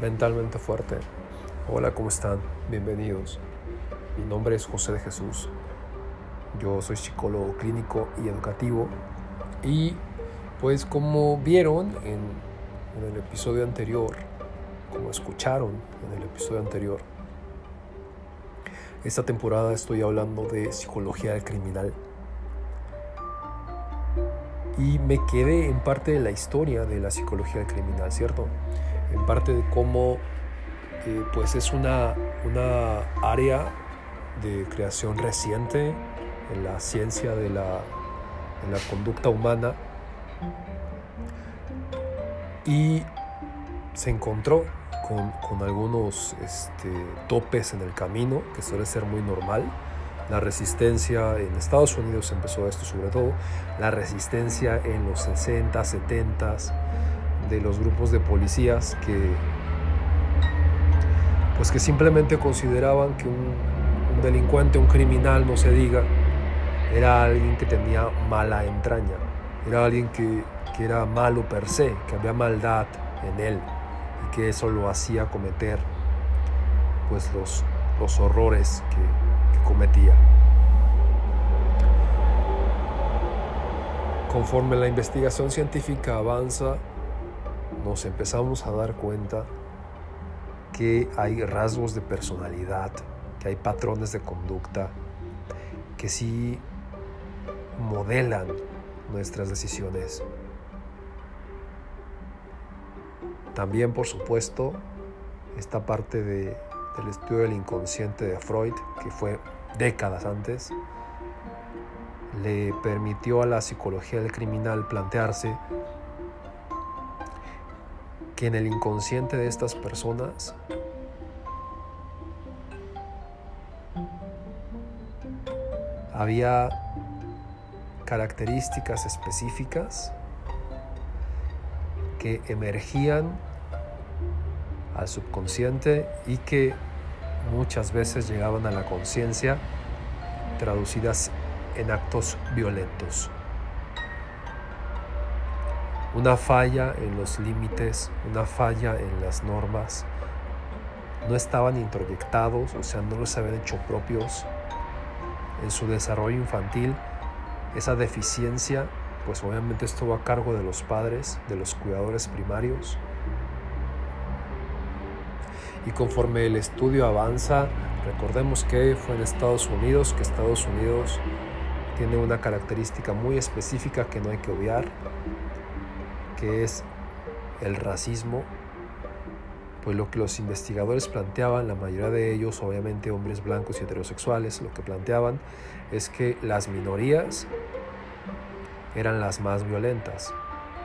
Mentalmente fuerte. Hola, ¿cómo están? Bienvenidos. Mi nombre es José de Jesús. Yo soy psicólogo clínico y educativo. Y pues como vieron en, en el episodio anterior, como escucharon en el episodio anterior, esta temporada estoy hablando de psicología del criminal y me quedé en parte de la historia de la psicología criminal, ¿cierto? En parte de cómo eh, pues es una, una área de creación reciente en la ciencia de la, la conducta humana. Y se encontró con, con algunos este, topes en el camino, que suele ser muy normal, la resistencia en Estados Unidos empezó esto sobre todo, la resistencia en los 60, 70 de los grupos de policías que pues que simplemente consideraban que un, delincuente, un criminal, no se diga, era alguien que tenía mala entraña, era alguien que, que era malo per se, que había maldad en él y que eso lo hacía cometer pues los, los horrores que, cometía. Conforme la investigación científica avanza, nos empezamos a dar cuenta que hay rasgos de personalidad, que hay patrones de conducta, que sí modelan nuestras decisiones. También, por supuesto, esta parte de, del estudio del inconsciente de Freud, que fue décadas antes, le permitió a la psicología del criminal plantearse que en el inconsciente de estas personas había características específicas que emergían al subconsciente y que muchas veces llegaban a la conciencia traducidas en actos violentos. Una falla en los límites, una falla en las normas, no estaban introyectados, o sea, no los habían hecho propios en su desarrollo infantil. Esa deficiencia, pues obviamente estuvo a cargo de los padres, de los cuidadores primarios, y conforme el estudio avanza, recordemos que fue en Estados Unidos, que Estados Unidos tiene una característica muy específica que no hay que obviar, es el racismo, pues lo que los investigadores planteaban, la mayoría de ellos obviamente hombres blancos y heterosexuales, lo que planteaban es que las minorías eran las más violentas,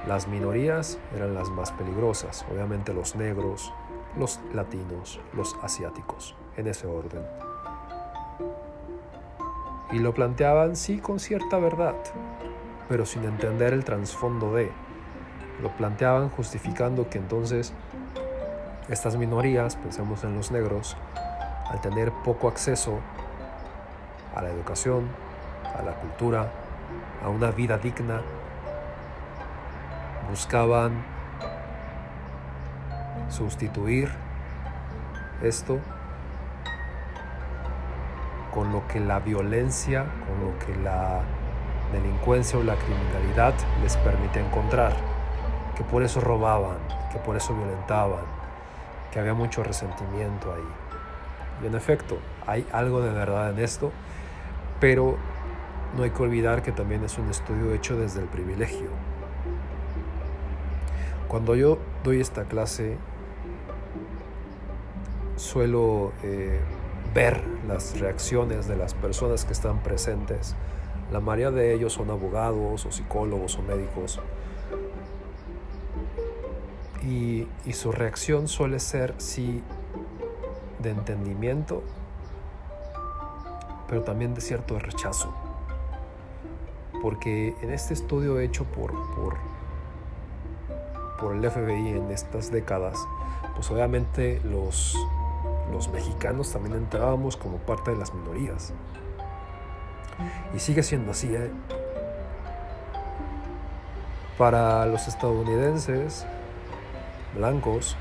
las minorías eran las más peligrosas, obviamente los negros, los latinos, los asiáticos, en ese orden. Y lo planteaban sí con cierta verdad, pero sin entender el trasfondo de. Lo planteaban justificando que entonces estas minorías, pensemos en los negros, al tener poco acceso a la educación, a la cultura, a una vida digna, buscaban sustituir esto con lo que la violencia, con lo que la delincuencia o la criminalidad les permite encontrar, que por eso robaban, que por eso violentaban, que había mucho resentimiento ahí. Y en efecto, hay algo de verdad en esto, pero no hay que olvidar que también es un estudio hecho desde el privilegio. Cuando yo doy esta clase suelo eh, ver las reacciones de las personas que están presentes. La mayoría de ellos son abogados o psicólogos o médicos. Y, su reacción suele ser, sí, de entendimiento, pero también de cierto rechazo. Porque en este estudio hecho por, por, por el FBI en estas décadas, pues obviamente los, los mexicanos también entrábamos como parte de las minorías. Y sigue siendo así. ¿eh? Para los estadounidenses blancos,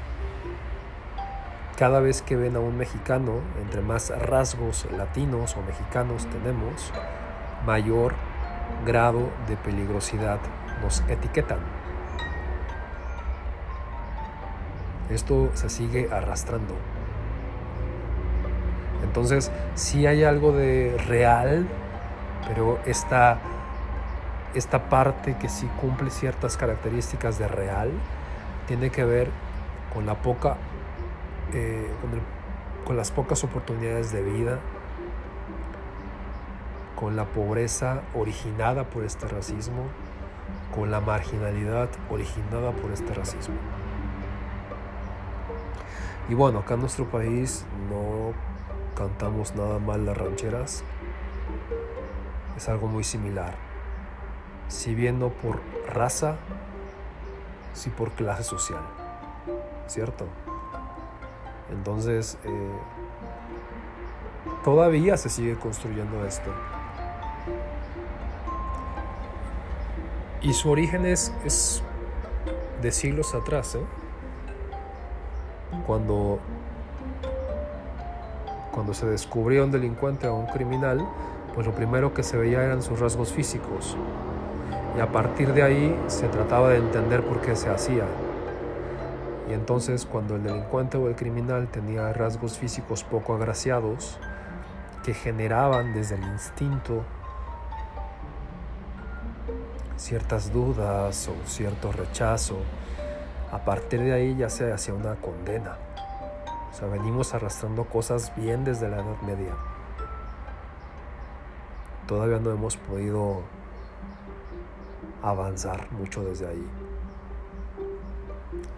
cada vez que ven a un mexicano, entre más rasgos latinos o mexicanos tenemos, mayor grado de peligrosidad nos etiquetan. Esto se sigue arrastrando. Entonces, sí hay algo de real, pero esta, esta parte que sí cumple ciertas características de real tiene que ver con la poca eh, con las pocas oportunidades de vida, con la pobreza originada por este racismo, con la marginalidad originada por este racismo. Y bueno, acá en nuestro país no cantamos nada mal las rancheras. Es algo muy similar. Si bien no por raza, sí por clase social. ¿Cierto? Entonces, eh, todavía se sigue construyendo esto. Y su origen es, de siglos atrás, ¿eh? Cuando, cuando se descubrió un delincuente o un criminal, pues lo primero que se veía eran sus rasgos físicos. Y a partir de ahí se trataba de entender por qué se hacía. Y entonces cuando el delincuente o el criminal tenía rasgos físicos poco agraciados, que generaban desde el instinto ciertas dudas o cierto rechazo, a partir de ahí ya se hacía una condena. O sea, venimos arrastrando cosas bien desde la Edad Media. Todavía no hemos podido avanzar mucho desde ahí.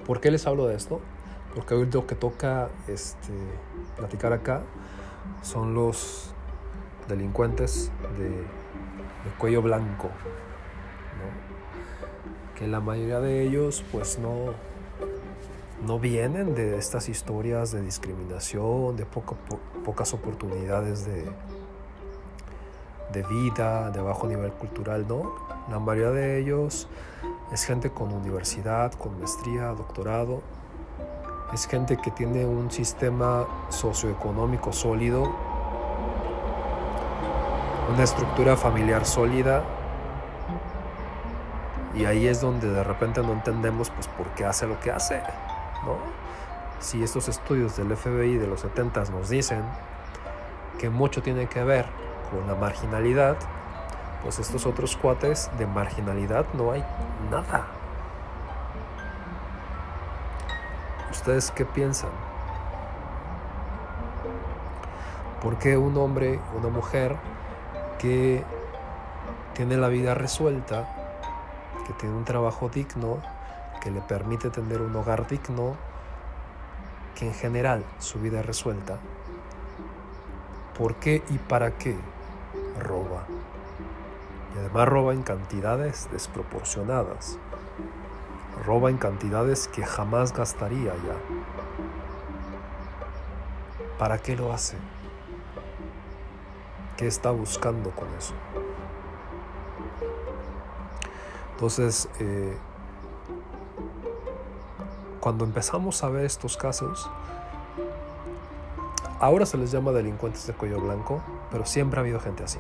¿Por qué les hablo de esto? Porque hoy lo que toca este, platicar acá son los delincuentes de cuello blanco, que la mayoría de ellos pues no, no vienen de estas historias de discriminación, de pocas oportunidades de, de vida, de bajo nivel cultural, no. La mayoría de ellos es gente con universidad, con maestría, doctorado. Es gente que tiene un sistema socioeconómico sólido, una estructura familiar sólida y ahí es donde de repente no entendemos pues por qué hace lo que hace, ¿no? Si estos estudios del FBI de los 70 nos dicen que mucho tiene que ver con la marginalidad, pues estos otros cuates de marginalidad no hay nada. ¿Ustedes qué piensan? ¿Por qué un hombre, una mujer que tiene la vida resuelta, que tiene un trabajo digno, que le permite tener un hogar digno, que en general su vida es resuelta, ¿por qué y para qué roba? Y además roba en cantidades desproporcionadas. Roba en cantidades que jamás gastaría ya. ¿Para qué lo hace? ¿Qué está buscando con eso? Entonces, eh, cuando empezamos a ver estos casos, ahora se les llama delincuentes de cuello blanco, pero siempre ha habido gente así.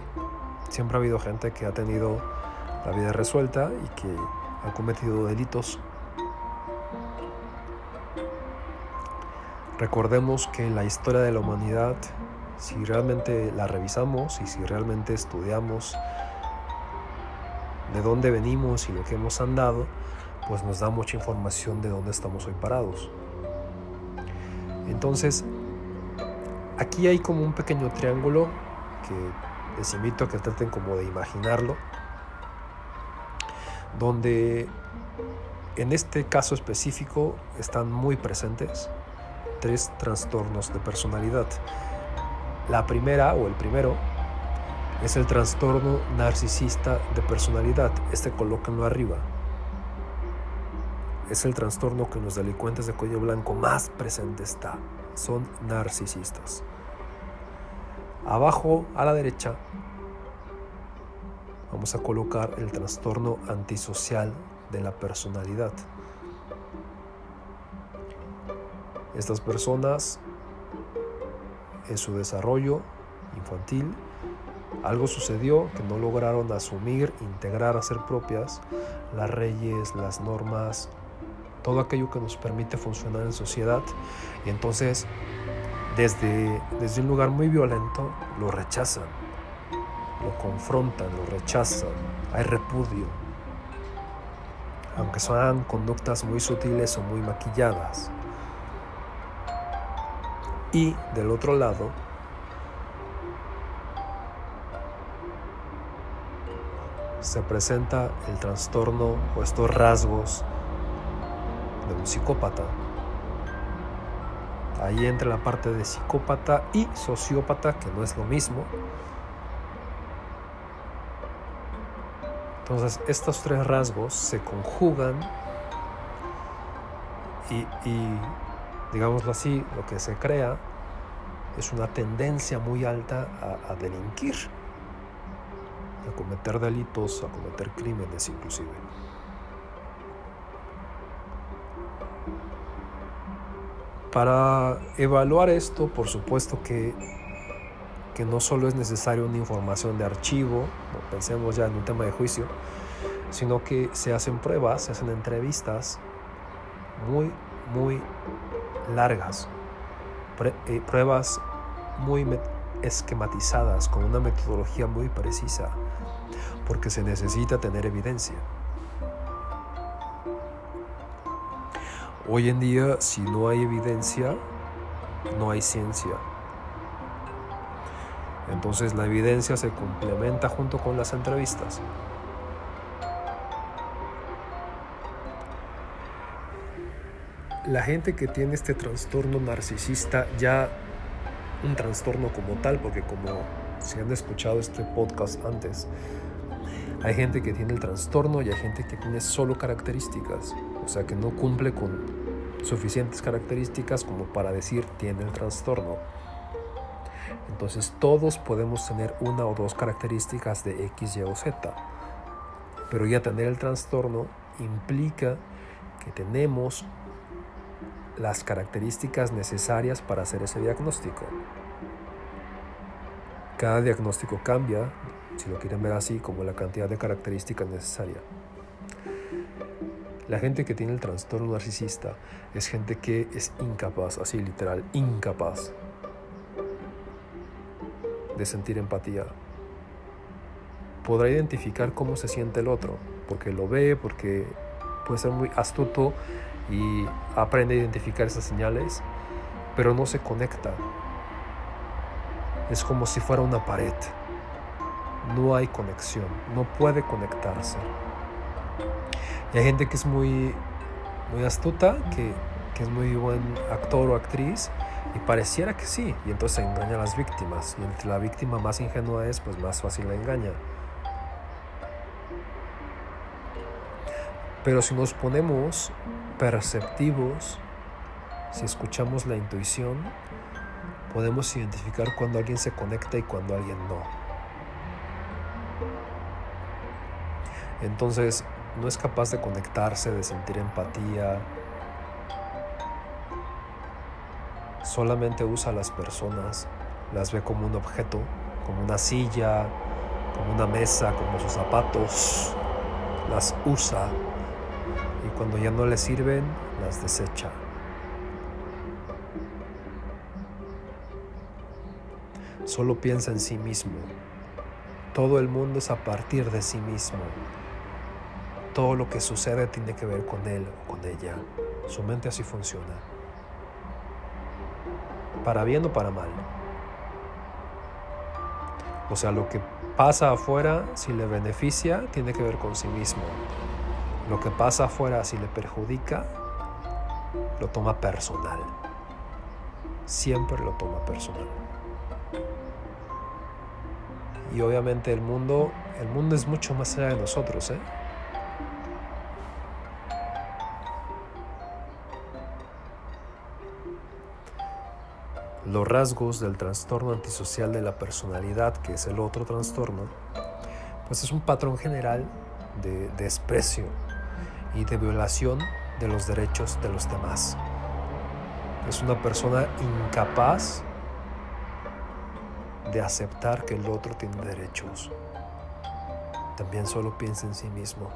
Siempre ha habido gente que ha tenido la vida resuelta y que ha cometido delitos. Recordemos que la historia de la humanidad, si realmente la revisamos y si realmente estudiamos de dónde venimos y lo que hemos andado, pues nos da mucha información de dónde estamos hoy parados. Entonces, aquí hay como un pequeño triángulo que les invito a que traten como de imaginarlo, donde en este caso específico están muy presentes tres trastornos de personalidad. La primera o el primero es el trastorno narcisista de personalidad. Este colóquenlo arriba. Es el trastorno que en los delincuentes de cuello blanco más presente está. Son narcisistas. Abajo a la derecha vamos a colocar el trastorno antisocial de la personalidad. Estas personas en su desarrollo infantil algo sucedió que no lograron asumir, integrar, hacer propias las leyes, las normas, todo aquello que nos permite funcionar en sociedad. Y entonces, desde, desde un lugar muy violento, lo rechazan, lo confrontan, lo rechazan, hay repudio. Aunque sean conductas muy sutiles o muy maquilladas. Y del otro lado, se presenta el trastorno o estos rasgos de un psicópata. Ahí entra la parte de psicópata y sociópata, que no es lo mismo. Entonces estos tres rasgos se conjugan y, digámoslo así, lo que se crea es una tendencia muy alta a, a delinquir a cometer delitos, a cometer crímenes inclusive. Para evaluar esto, por supuesto que, que no solo es necesario una información de archivo, pensemos ya en un tema de juicio, sino que se hacen pruebas, se hacen entrevistas muy, muy largas, eh, pruebas muy esquematizadas con una metodología muy precisa porque se necesita tener evidencia. Hoy en día, si no hay evidencia, no hay ciencia. Entonces la evidencia se complementa junto con las entrevistas. La gente que tiene este trastorno narcisista, ya un trastorno como tal, porque como si han escuchado este podcast antes, hay gente que tiene el trastorno y hay gente que tiene solo características, sea que no cumple con suficientes características como para decir tiene el trastorno. Entonces todos podemos tener una o dos características de X, Y o Z, pero ya tener el trastorno implica que tenemos las características necesarias para hacer ese diagnóstico. Cada diagnóstico cambia si lo quieren ver así, como la cantidad de características necesarias. La gente que tiene el trastorno narcisista es gente que es incapaz, así literal, incapaz de sentir empatía. Podrá identificar cómo se siente el otro, porque lo ve, porque puede ser muy astuto y aprende a identificar esas señales, pero no se conecta. Es como si fuera una pared no hay conexión, no puede conectarse. Y hay gente que es muy, muy astuta, que, que es muy buen actor o actriz, y pareciera que sí, y entonces engaña a las víctimas. Y entre la víctima más ingenua es, pues más fácil la engaña. Pero si nos ponemos perceptivos, si escuchamos la intuición, podemos identificar cuando alguien se conecta y cuando alguien no. Entonces no es capaz de conectarse, de sentir empatía. Solamente usa a las personas, las ve como un objeto, como una silla, como una mesa, como sus zapatos. Las usa y cuando ya no le sirven, las desecha. Solo piensa en sí mismo. Todo el mundo es a partir de sí mismo todo lo que sucede tiene que ver con él o con ella. Su mente así funciona. Para bien o para mal. O sea, lo que pasa afuera, si le beneficia, tiene que ver con sí mismo. Lo que pasa afuera, si le perjudica, lo toma personal. Siempre lo toma personal. Y obviamente el mundo, el mundo es mucho más allá de nosotros, ¿eh? Los rasgos del trastorno antisocial de la personalidad, que es el otro trastorno, pues es un patrón general de desprecio y de violación de los derechos de los demás. Es una persona incapaz de aceptar que el otro tiene derechos. También solo piensa en sí mismo.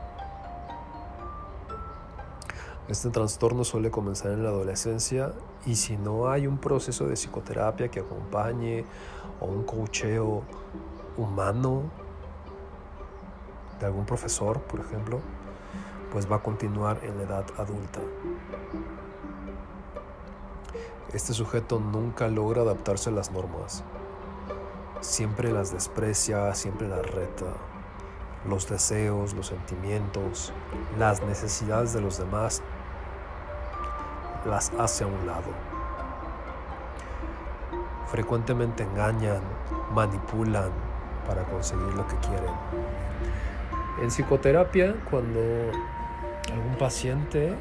Este trastorno suele comenzar en la adolescencia y si no hay un proceso de psicoterapia que acompañe o un cocheo humano de algún profesor, por ejemplo, pues va a continuar en la edad adulta. Este sujeto nunca logra adaptarse a las normas. Siempre las desprecia, siempre las reta. Los deseos, los sentimientos, las necesidades de los demás las hace a un lado. Frecuentemente engañan, manipulan para conseguir lo que quieren. En psicoterapia, cuando algún paciente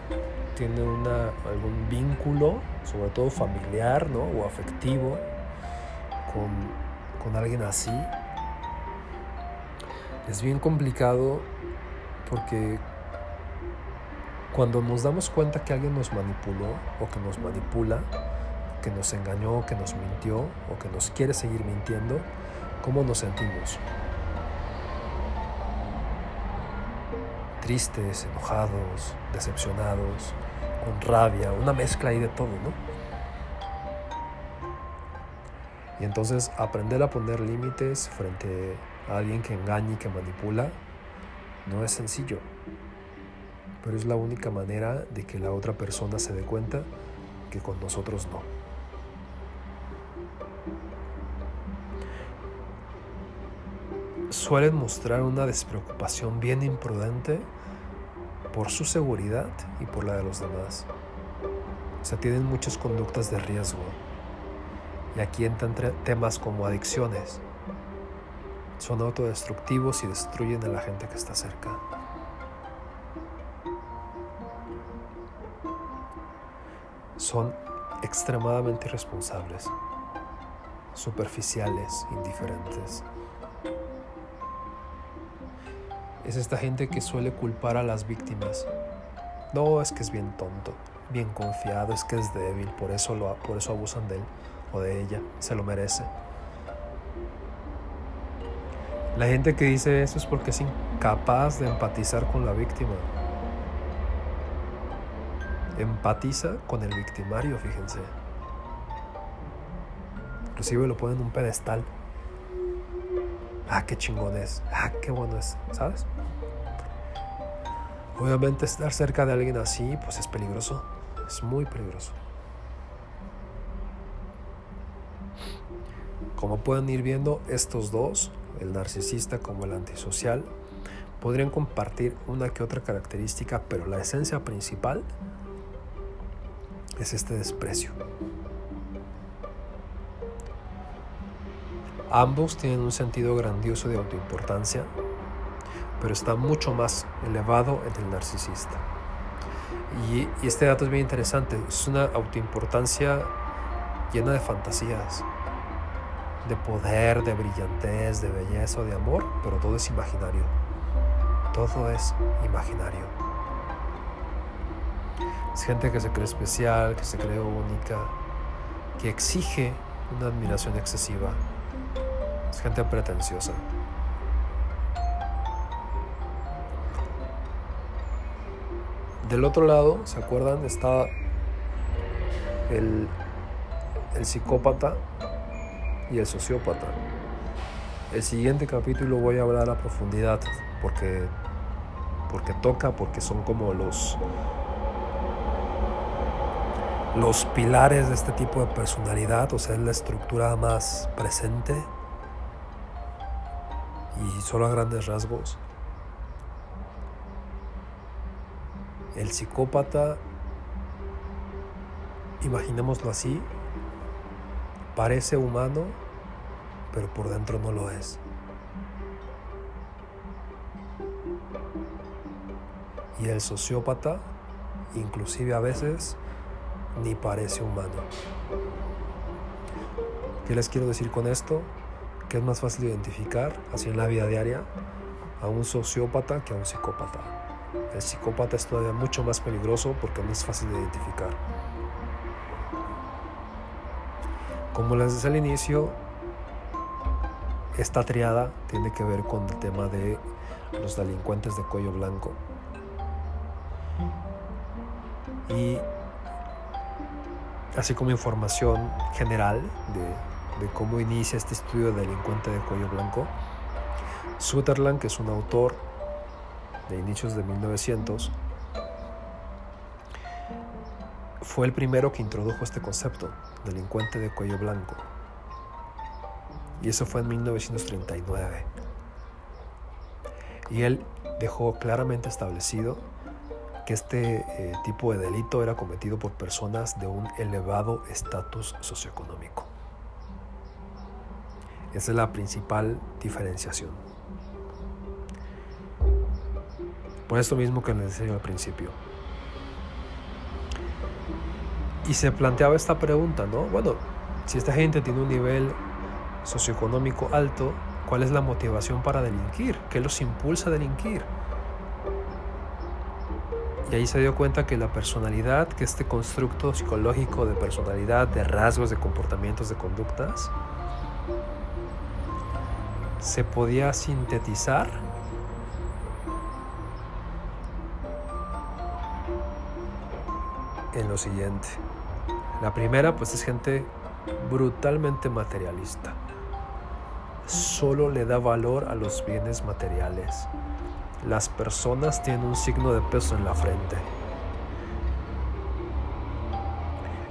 tiene una, algún vínculo, sobre todo familiar ¿no? o afectivo, con, con alguien así, es bien complicado porque cuando nos damos cuenta que alguien nos manipuló o que nos manipula, que nos engañó, que nos mintió o que nos quiere seguir mintiendo, ¿cómo nos sentimos? Tristes, enojados, decepcionados, con rabia, una mezcla ahí de todo, ¿no? Y entonces aprender a poner límites frente a alguien que engaña y que manipula no es sencillo pero es la única manera de que la otra persona se dé cuenta que con nosotros no. Suelen mostrar una despreocupación bien imprudente por su seguridad y por la de los demás. O sea, tienen muchas conductas de riesgo. Y aquí entran temas como adicciones. Son autodestructivos y destruyen a la gente que está cerca. Son extremadamente irresponsables, superficiales, indiferentes. Es esta gente que suele culpar a las víctimas. No, es que es bien tonto, bien confiado, es que es débil, por eso, lo, por eso abusan de él o de ella, se lo merece. La gente que dice eso es porque es incapaz de empatizar con la víctima empatiza con el victimario, fíjense. Inclusive lo pone en un pedestal. Ah, qué chingón es. Ah, qué bueno es, ¿sabes? Obviamente estar cerca de alguien así, pues es peligroso. Es muy peligroso. Como pueden ir viendo, estos dos, el narcisista como el antisocial, podrían compartir una que otra característica, pero la esencia principal es este desprecio. Ambos tienen un sentido grandioso de autoimportancia, pero está mucho más elevado en el narcisista. Y, este dato es bien interesante, es una autoimportancia llena de fantasías, de poder, de brillantez, de belleza, de amor, pero todo es imaginario. Todo es imaginario. Es gente que se cree especial, que se cree única, que exige una admiración excesiva. Es gente pretenciosa. Del otro lado, ¿se acuerdan? Está el, el psicópata y el sociópata. El siguiente capítulo voy a hablar a profundidad porque, porque toca, porque son como los, los pilares de este tipo de personalidad, o sea, es la estructura más presente y solo a grandes rasgos. El psicópata, imaginémoslo así, parece humano, pero por dentro no lo es. Y el sociópata, inclusive a veces, ni parece humano. ¿Qué les quiero decir con esto? Que es más fácil identificar, así en la vida diaria, a un sociópata que a un psicópata. El psicópata es todavía mucho más peligroso porque no es fácil de identificar. Como les decía al inicio, esta triada tiene que ver con el tema de los delincuentes de cuello blanco. Y así como información general de, cómo inicia este estudio de delincuente de cuello blanco, Sutherland, que es un autor de inicios de 1900, fue el primero que introdujo este concepto, delincuente de cuello blanco. Y eso fue en 1939. Y él dejó claramente establecido que este eh, tipo de delito era cometido por personas de un elevado estatus socioeconómico. Esa es la principal diferenciación. Por esto mismo que les decía al principio. Y se planteaba esta pregunta, ¿no? Bueno, si esta gente tiene un nivel socioeconómico alto, ¿cuál es la motivación para delinquir? ¿Qué los impulsa a delinquir? Y ahí se dio cuenta que la personalidad, que este constructo psicológico de personalidad, de rasgos, de comportamientos, de conductas, se podía sintetizar en lo siguiente. La primera pues es gente brutalmente materialista. Solo le da valor a los bienes materiales. Las personas tienen un signo de peso en la frente.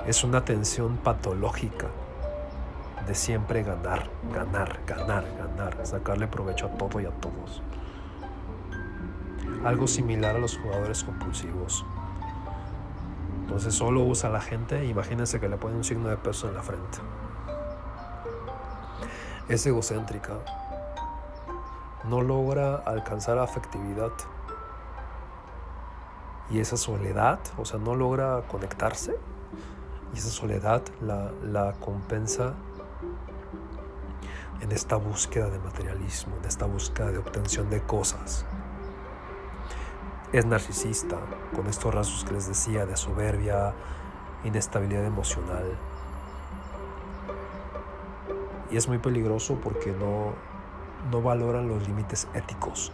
Es una tensión patológica de siempre ganar, ganar, ganar, ganar, sacarle provecho a todo y a todos. Algo similar a los jugadores compulsivos. Entonces solo usa la gente, imagínense que le pone un signo de peso en la frente. Es egocéntrica. No logra alcanzar afectividad. Y esa soledad, o sea, no logra conectarse. Y esa soledad la, la compensa en esta búsqueda de materialismo, en esta búsqueda de obtención de cosas es narcisista, con estos rasgos que les decía de soberbia, inestabilidad emocional. Y es muy peligroso porque no, no valoran los límites éticos.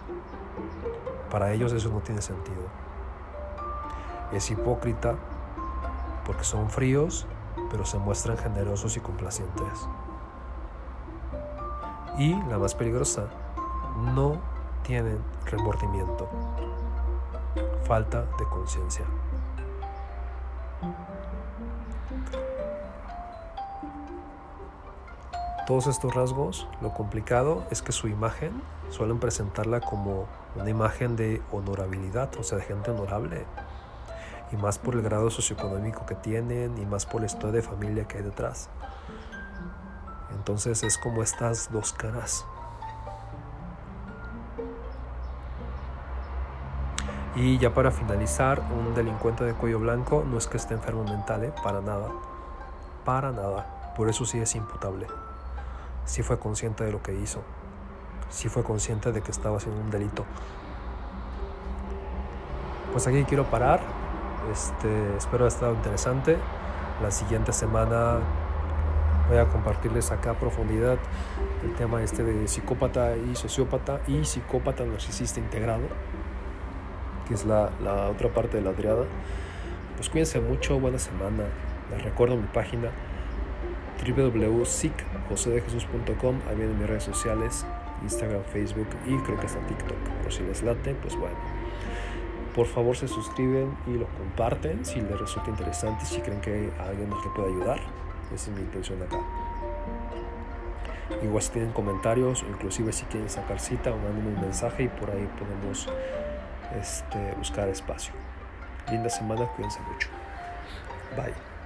Para ellos eso no tiene sentido. Es hipócrita porque son fríos, pero se muestran generosos y complacientes. Y la más peligrosa, no tienen remordimiento falta de conciencia. Todos estos rasgos, lo complicado es que su imagen suelen presentarla como una imagen de honorabilidad, o sea, de gente honorable. Y más por el grado socioeconómico que tienen y más por la historia de familia que hay detrás. Entonces es como estas dos caras Y ya para finalizar, un delincuente de cuello blanco no es que esté enfermo mental, ¿eh? para nada. Para nada. Por eso sí es imputable. Sí fue consciente de lo que hizo. Sí fue consciente de que estaba haciendo un delito. Pues aquí quiero parar. Este, espero haya estado interesante. La siguiente semana voy a compartirles acá a profundidad el tema este de psicópata y sociópata y psicópata narcisista integrado que es la, otra parte de la triada. Pues cuídense mucho, buena semana. Les recuerdo mi página www.sicjosedejesus.com. Ahí vienen mis redes sociales, Instagram, Facebook y creo que hasta TikTok. Por si les late, pues bueno. Por favor se suscriben y lo comparten si les resulta interesante, si creen que a alguien nos le puede ayudar. Esa es mi intención acá. Igual si tienen comentarios o inclusive si quieren sacar cita o un mensaje y por ahí podemos este, buscar espacio. Linda semana, cuídense mucho. Bye.